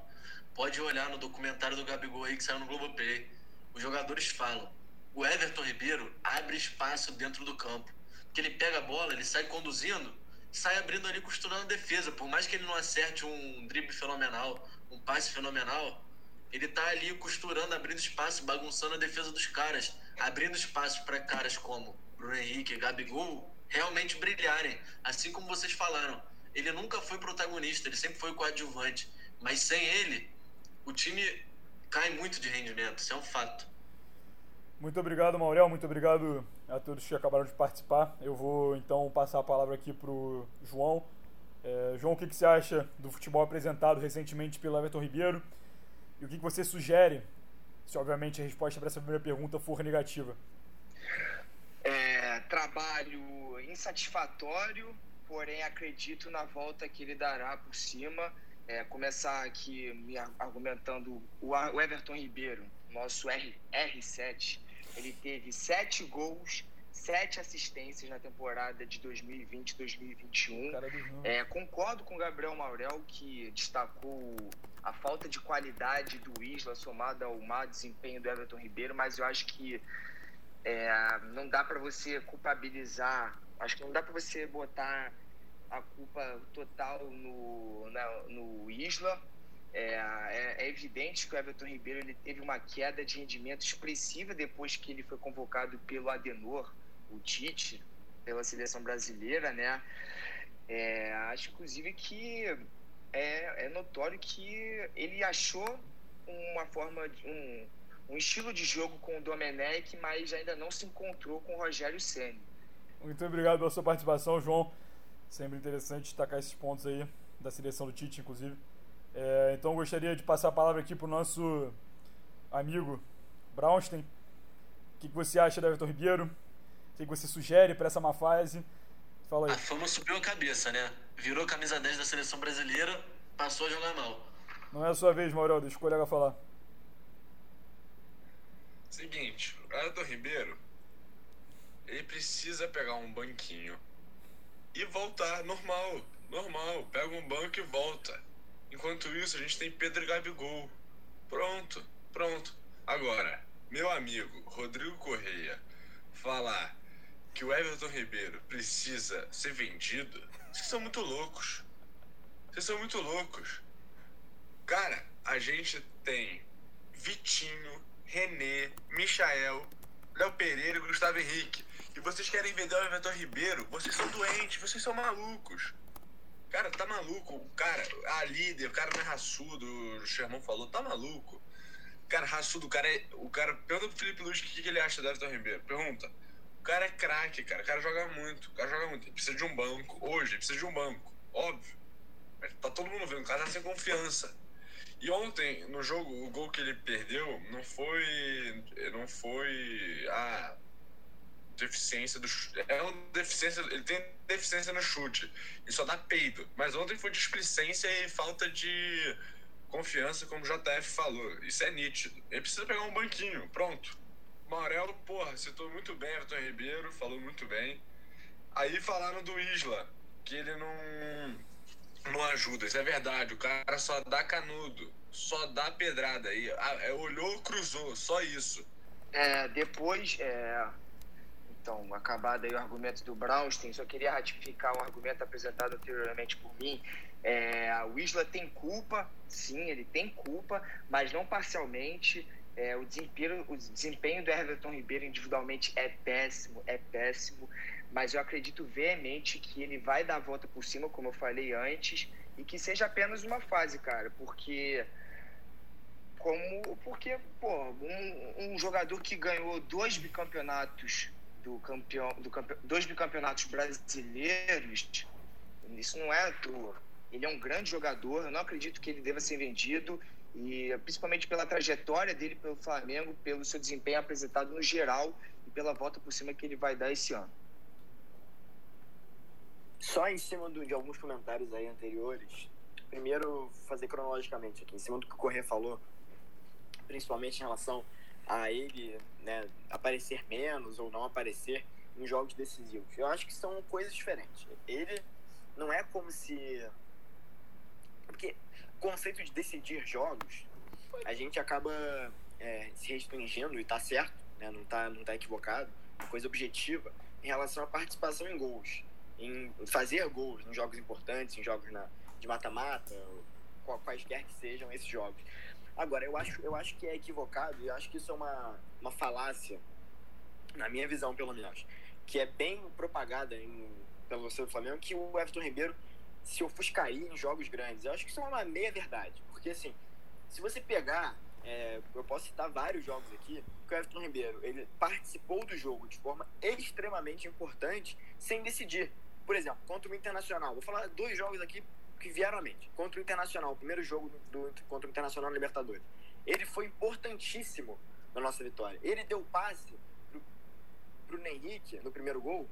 Pode olhar no documentário do Gabigol aí que saiu no Globoplay. Os jogadores falam. O Everton Ribeiro abre espaço dentro do campo. Que ele pega a bola, ele sai conduzindo, sai abrindo ali, costurando a defesa. Por mais que ele não acerte um drible fenomenal, um passe fenomenal, ele tá ali costurando, abrindo espaço, bagunçando a defesa dos caras, abrindo espaço para caras como Bruno Henrique, Gabigol, realmente brilharem. Assim como vocês falaram, ele nunca foi protagonista, ele sempre foi coadjuvante. Mas sem ele, o time cai muito de rendimento, isso é um fato. Muito obrigado, Maurel. Muito obrigado a todos que acabaram de participar. Eu vou então passar a palavra aqui para o João. É, João, o que, que, você acha do futebol apresentado recentemente pelo Everton Ribeiro? E o que, que você sugere, se obviamente a resposta para essa primeira pergunta for negativa? É, trabalho insatisfatório, porém acredito na volta que ele dará por cima é, começar aqui me argumentando o Everton Ribeiro, nosso R, R7, ele teve sete gols, sete assistências na temporada de 2020-2021. É, concordo com o Gabriel Maurel, que destacou a falta de qualidade do Isla somada ao mau desempenho do Everton Ribeiro, mas eu acho que é, não dá para você culpabilizar, acho que não dá para você botar a culpa total no, na, no Isla. É, é, é, evidente que o Everton Ribeiro ele teve uma queda de rendimento expressiva depois que ele foi convocado pelo Adenor, o Tite, pela seleção brasileira, né? É, acho, inclusive, que é, é, notório que ele achou uma forma, um, um estilo de jogo com o Domenech, mas ainda não se encontrou com o Rogério Senna. Muito obrigado pela sua participação, João. Sempre interessante destacar esses pontos aí da seleção do Tite, inclusive. É, então gostaria de passar a palavra aqui para o nosso amigo Braunstein. O que, que você acha da Everton Ribeiro? O que, você sugere para essa má fase? Fala aí. A fama subiu a cabeça, né? Virou camisa 10 da seleção brasileira, passou a jogar mal. Não é a sua vez, Maurel, deixa o colega falar. Seguinte, o Everton Ribeiro, ele precisa pegar um banquinho e voltar normal, normal. Pega um banco e volta. Enquanto isso, a gente tem Pedro Gabigol. Pronto, pronto. Agora, meu amigo Rodrigo Correia falar que o Everton Ribeiro precisa ser vendido, vocês são muito loucos. Vocês são muito loucos. Cara, a gente tem Vitinho, René, Michael, Léo Pereira e Gustavo Henrique. E vocês querem vender o Everton Ribeiro? Vocês são doentes, vocês são malucos. Cara, tá maluco. O cara, a líder, o cara não é raçudo, o Sherman falou, tá maluco. Cara, raçudo, o cara é. O cara. Pergunta pro Felipe Luiz o que, que ele acha do Everton Ribeiro. Pergunta. O cara é craque, cara. O cara joga muito. O cara joga muito. Ele precisa de um banco. Hoje, ele precisa de um banco. Óbvio. Mas tá todo mundo vendo. O cara tá sem confiança. E ontem, no jogo, o gol que ele perdeu não foi. Não foi. Ah. Deficiência do chute. É uma deficiência. Ele tem deficiência no chute. E só dá peido. Mas ontem foi displicência e falta de confiança, como o JF falou. Isso é nítido. Ele precisa pegar um banquinho. Pronto. Maurelo, porra, citou muito bem Everton Ribeiro, falou muito bem. Aí falaram do Isla, que ele não, não ajuda. Isso é verdade, o cara só dá canudo, só dá pedrada. aí é, olhou, cruzou, só isso. É, depois, é, então, acabado aí o argumento do Brownstein, só queria ratificar um argumento apresentado anteriormente por mim. É, o Isla tem culpa, sim, ele tem culpa, mas não parcialmente. É, o, desempenho, o desempenho do Everton Ribeiro individualmente é péssimo, é péssimo, mas eu acredito veemente que ele vai dar a volta por cima, como eu falei antes, e que seja apenas uma fase, cara, porque como porque pô, um, um jogador que ganhou dois bicampeonatos do campeão do campe, dois bicampeonatos brasileiros, isso não é à toa. Ele é um grande jogador, eu não acredito que ele deva ser vendido e principalmente pela trajetória dele pelo Flamengo, pelo seu desempenho apresentado no geral e pela volta por cima que ele vai dar esse ano. Só em cima do, de alguns comentários aí anteriores, primeiro fazer cronologicamente aqui, em cima do que o Corrêa falou, principalmente em relação a ele né, aparecer menos ou não aparecer em jogos decisivos. Eu acho que são coisas diferentes. Ele não é como se. Porque conceito de decidir jogos, a gente acaba é, se restringindo, e tá certo, né? não, tá, não tá equivocado, coisa objetiva, em relação à participação em gols, em fazer gols em jogos importantes, em jogos na, de mata-mata, quaisquer que sejam esses jogos. Agora, eu acho, eu acho que é equivocado, e acho que isso é uma, uma falácia, na minha visão pelo menos, que é bem propagada em, pelo seu Flamengo, que o Everton Ribeiro se ofuscaria em jogos grandes. Eu acho que isso é uma meia verdade, porque assim, se você pegar, é, eu posso citar vários jogos aqui, que o Everton Ribeiro ele participou do jogo de forma extremamente importante sem decidir. Por exemplo, contra o Internacional, vou falar dois jogos aqui que vieram à mente. Contra o Internacional, o primeiro jogo do, contra o Internacional na Libertadores. Ele foi importantíssimo na nossa vitória. Ele deu passe pro, pro Henrique no primeiro gol,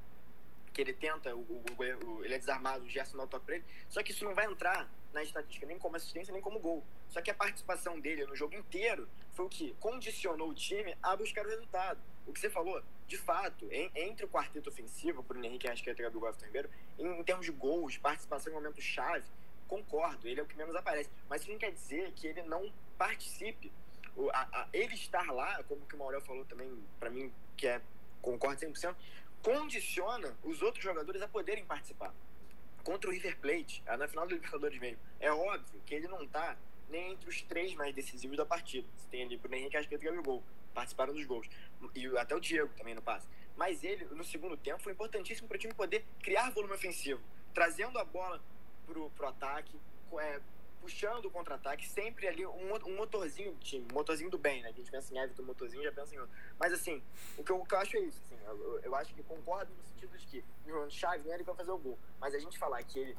que ele tenta, o, o, o, ele é desarmado, o Gerson dá o toque pra ele. Só que isso não vai entrar na estatística nem como assistência, nem como gol. Só que a participação dele no jogo inteiro foi o que condicionou o time a buscar o resultado. O que você falou, de fato, em, entre o quarteto ofensivo, Bruno Henrique, Arrascaeta e Gabriel Everton Ribeiro, em, em termos de gols, participação em momentos chave, concordo, ele é o que menos aparece. Mas isso não quer dizer que ele não participe. O, a, a, ele estar lá, como que o Maurel falou também, para mim, que é concordo 100%, condiciona os outros jogadores a poderem participar. Contra o River Plate, na final do Libertadores mesmo, é óbvio que ele não tá nem entre os três mais decisivos da partida. Você tem ali o Henrique Arrascaeta e Gabigol, participaram dos gols. E até o Diego também no passe. Mas ele, no segundo tempo, foi importantíssimo para o time poder criar volume ofensivo, trazendo a bola pro, pro ataque, é, puxando o contra-ataque, sempre ali um, um motorzinho do time, um motorzinho do bem, né? A gente pensa em Everton, motorzinho, já pensa em outro. Mas assim, o que eu, o que eu acho é isso, assim, eu, eu acho que concordo no sentido de que o Chaves não é ele pra fazer o gol, mas a gente falar que ele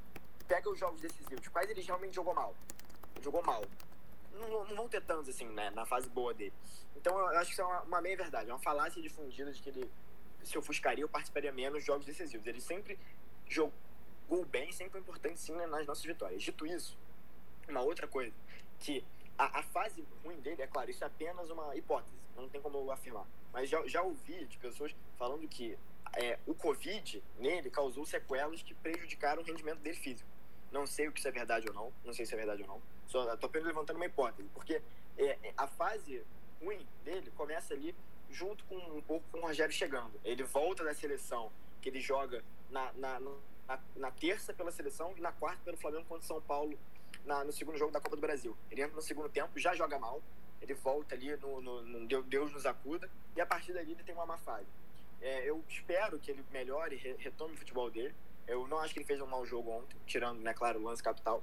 pega os jogos decisivos, quais ele realmente jogou mal. Jogou mal. Não, não vão ter tantos, assim, né, na fase boa dele. Então eu acho que isso é uma, uma meia-verdade, é uma falácia difundida de que ele se ofuscaria ou participaria menos jogos decisivos. Ele sempre jogou bem, sempre foi importante, sim, né, nas nossas vitórias. Dito isso, uma outra coisa, que a, a, fase ruim dele, é claro, isso é apenas uma hipótese, não tem como eu afirmar. Mas já, já ouvi de pessoas falando que é, o Covid nele causou sequelas que prejudicaram o rendimento dele físico. Não sei o que isso é verdade ou não, não sei se é verdade ou não. Só estou apenas levantando uma hipótese, porque é, a fase ruim dele começa ali junto com um pouco com o Rogério chegando. Ele volta da seleção que ele joga na, na, na, na terça pela seleção e na quarta pelo Flamengo contra São Paulo na, no segundo jogo da Copa do Brasil. Ele entra no segundo tempo, já joga mal, ele volta ali no, no, no Deus nos acuda, e a partir dali ele tem uma má fase. É, eu espero que ele melhore e retome o futebol dele. Eu não acho que ele fez um mau jogo ontem, tirando, né, claro, o lance capital.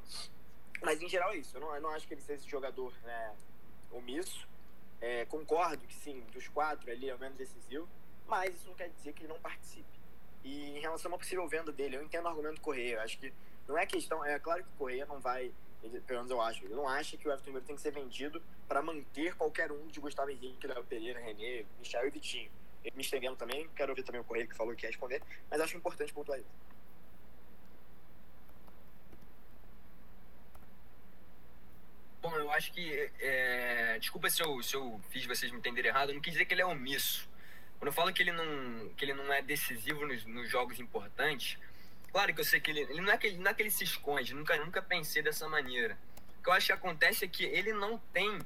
Mas em geral é isso. Eu não, eu não acho que ele seja esse jogador né, omisso. É, concordo que sim, dos quatro ali é o menos decisivo, mas isso não quer dizer que ele não participe. E em relação a uma possível venda dele, eu entendo o argumento do Correia. Eu acho que não é questão. É claro que o Correia não vai pelo menos eu acho, ele não acha que o Everton Ribeiro tem que ser vendido para manter qualquer um de Gustavo Henrique, Léo Pereira, René, Michel e Vitinho. Me estendendo também, quero ouvir também o Correia que falou que ia responder, mas acho importante pontuar isso. Bom, eu acho que. É... Desculpa se eu, se eu fiz vocês me entenderem errado, eu não quis dizer que ele é omisso. Quando eu falo que ele não, que ele não é decisivo nos, nos jogos importantes, Claro que eu sei que ele, ele, não, é que ele não é que ele se esconde, nunca, nunca pensei dessa maneira. O que eu acho que acontece é que ele não tem.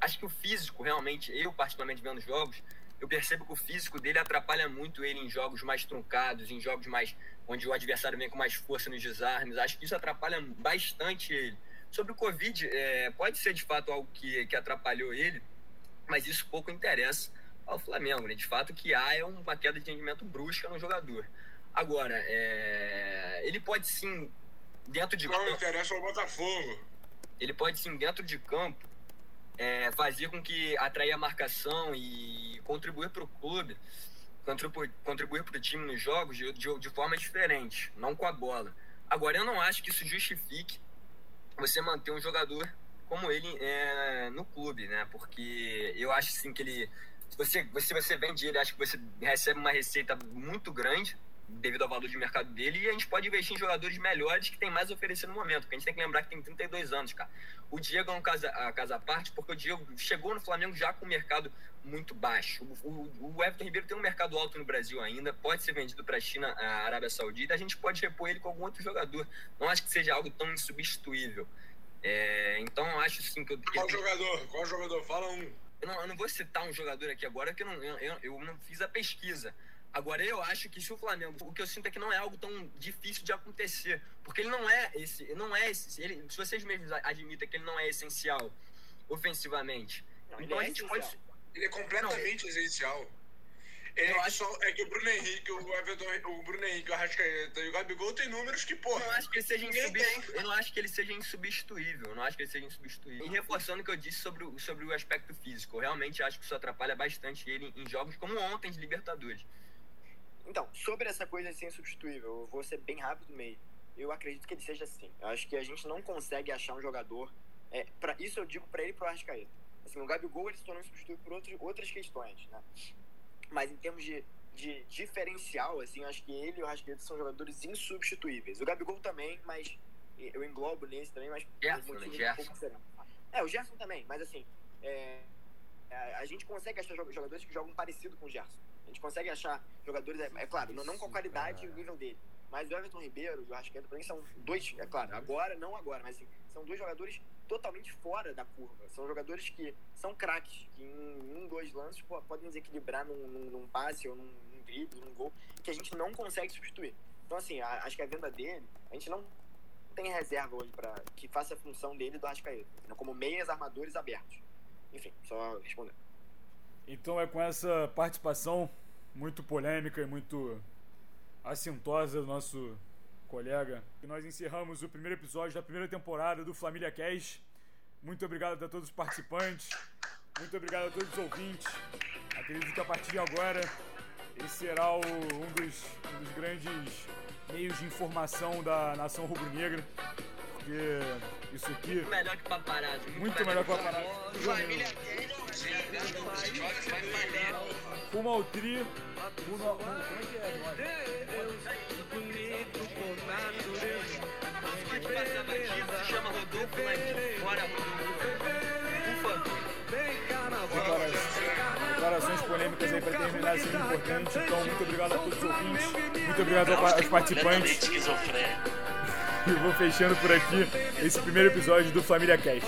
Acho que o físico, realmente, eu particularmente vendo jogos, eu percebo que o físico dele atrapalha muito ele em jogos mais truncados, em jogos mais onde o adversário vem com mais força nos desarmes. Acho que isso atrapalha bastante ele. Sobre o Covid, é, pode ser de fato algo que, que atrapalhou ele, mas isso pouco interessa ao Flamengo. Né? De fato, que há é uma queda de rendimento brusca no jogador. Agora, é... ele pode sim, dentro de Não campo. interessa ao Botafogo. Ele pode sim, dentro de campo, é, fazer com que atrair a marcação e contribuir para o clube, contribuir para o time nos jogos de, de, de, forma diferente, não com a bola. Agora, eu não acho que isso justifique você manter um jogador como ele é, no clube, né? Porque eu acho sim que ele. Se você, se você vende ele, acho que você recebe uma receita muito grande devido ao valor de mercado dele, e a gente pode investir em jogadores melhores que tem mais a oferecer no momento, porque a gente tem que lembrar que tem 32 anos, cara. O Diego é um caso, a casa à parte, porque o Diego chegou no Flamengo já com um mercado muito baixo. O, o, o Everton Ribeiro tem um mercado alto no Brasil ainda, pode ser vendido para a China, a Arábia Saudita, a gente pode repor ele com algum outro jogador. Não acho que seja algo tão insubstituível. É, então, acho sim que eu. Qual jogador? Qual jogador? Fala um. Eu não, eu não, vou citar um jogador aqui agora, porque eu não, eu, eu não fiz a pesquisa. Agora, eu acho que se o Flamengo, o que eu sinto é que não é algo tão difícil de acontecer, porque ele não é esse, não é esse, ele, se vocês mesmos admitem que ele não é essencial ofensivamente, não, então a é gente pode ele é completamente não, essencial. Ele é, acho... só, é que o Bruno Henrique, o Everton, o Bruno Henrique, o Arrascaeta e o Gabigol tem números que, porra. Eu não acho que ele seja insubstituível. Eu não acho que ele seja insubstituível. Eu não acho que ele seja insubstituível. E reforçando o que eu disse sobre o, sobre o aspecto físico, eu realmente acho que isso atrapalha bastante ele em jogos como ontem de Libertadores. Então, sobre essa coisa de ser insubstituível, eu vou ser bem rápido no meio. Eu acredito que ele seja assim. Eu acho que a gente não consegue achar um jogador. É, pra, isso eu digo para ele e pro Arrascaeta. Assim, o Gabigol ele se tornou insubstituível por outros, outras questões, né? Mas em termos de, de diferencial, assim, eu acho que ele e o Arrascaeta são jogadores insubstituíveis. O Gabigol também, mas eu englobo nesse também, mas Gerson, né? Um é, o Gerson também, mas assim, é, a gente consegue achar jogadores que jogam parecido com o Gerson gente consegue achar jogadores, é, é claro, não, não, com a qualidade e o nível dele. Mas o Everton Ribeiro e o Arrascaeta, pra mim, são dois, é claro, agora, não agora, mas assim, são dois jogadores totalmente fora da curva. São jogadores que são craques, que em um, dois lances podem desequilibrar num, num, num passe ou num, num drible, num gol, que a gente não consegue substituir. Então, assim, a, acho que a venda dele, a gente não tem reserva hoje para que faça a função dele do Arrascaeta, como meias armadores abertos. Enfim, só responder. Então é com essa participação muito polêmica e muito assintosa do nosso colega. E nós encerramos o primeiro episódio da primeira temporada do Família Cash. Muito obrigado a todos os participantes. Muito obrigado a todos os ouvintes. Acredito que a partir de agora esse será o, um, dos, um dos grandes meios de informação da nação rubro-negra. Porque isso aqui. Muito melhor que paparazzo. Muito, muito melhor que paparazzo. Família Rumo ao tri. Rumo ao. Como é que é? Pode passar batido, se chama Rodolfo, mas fora Ufa. Declarações polêmicas aí para terminar sendo importante. Então, muito obrigado a todos os ouvintes. Muito obrigado aos participantes. E vou fechando por aqui esse primeiro episódio do Família Cast.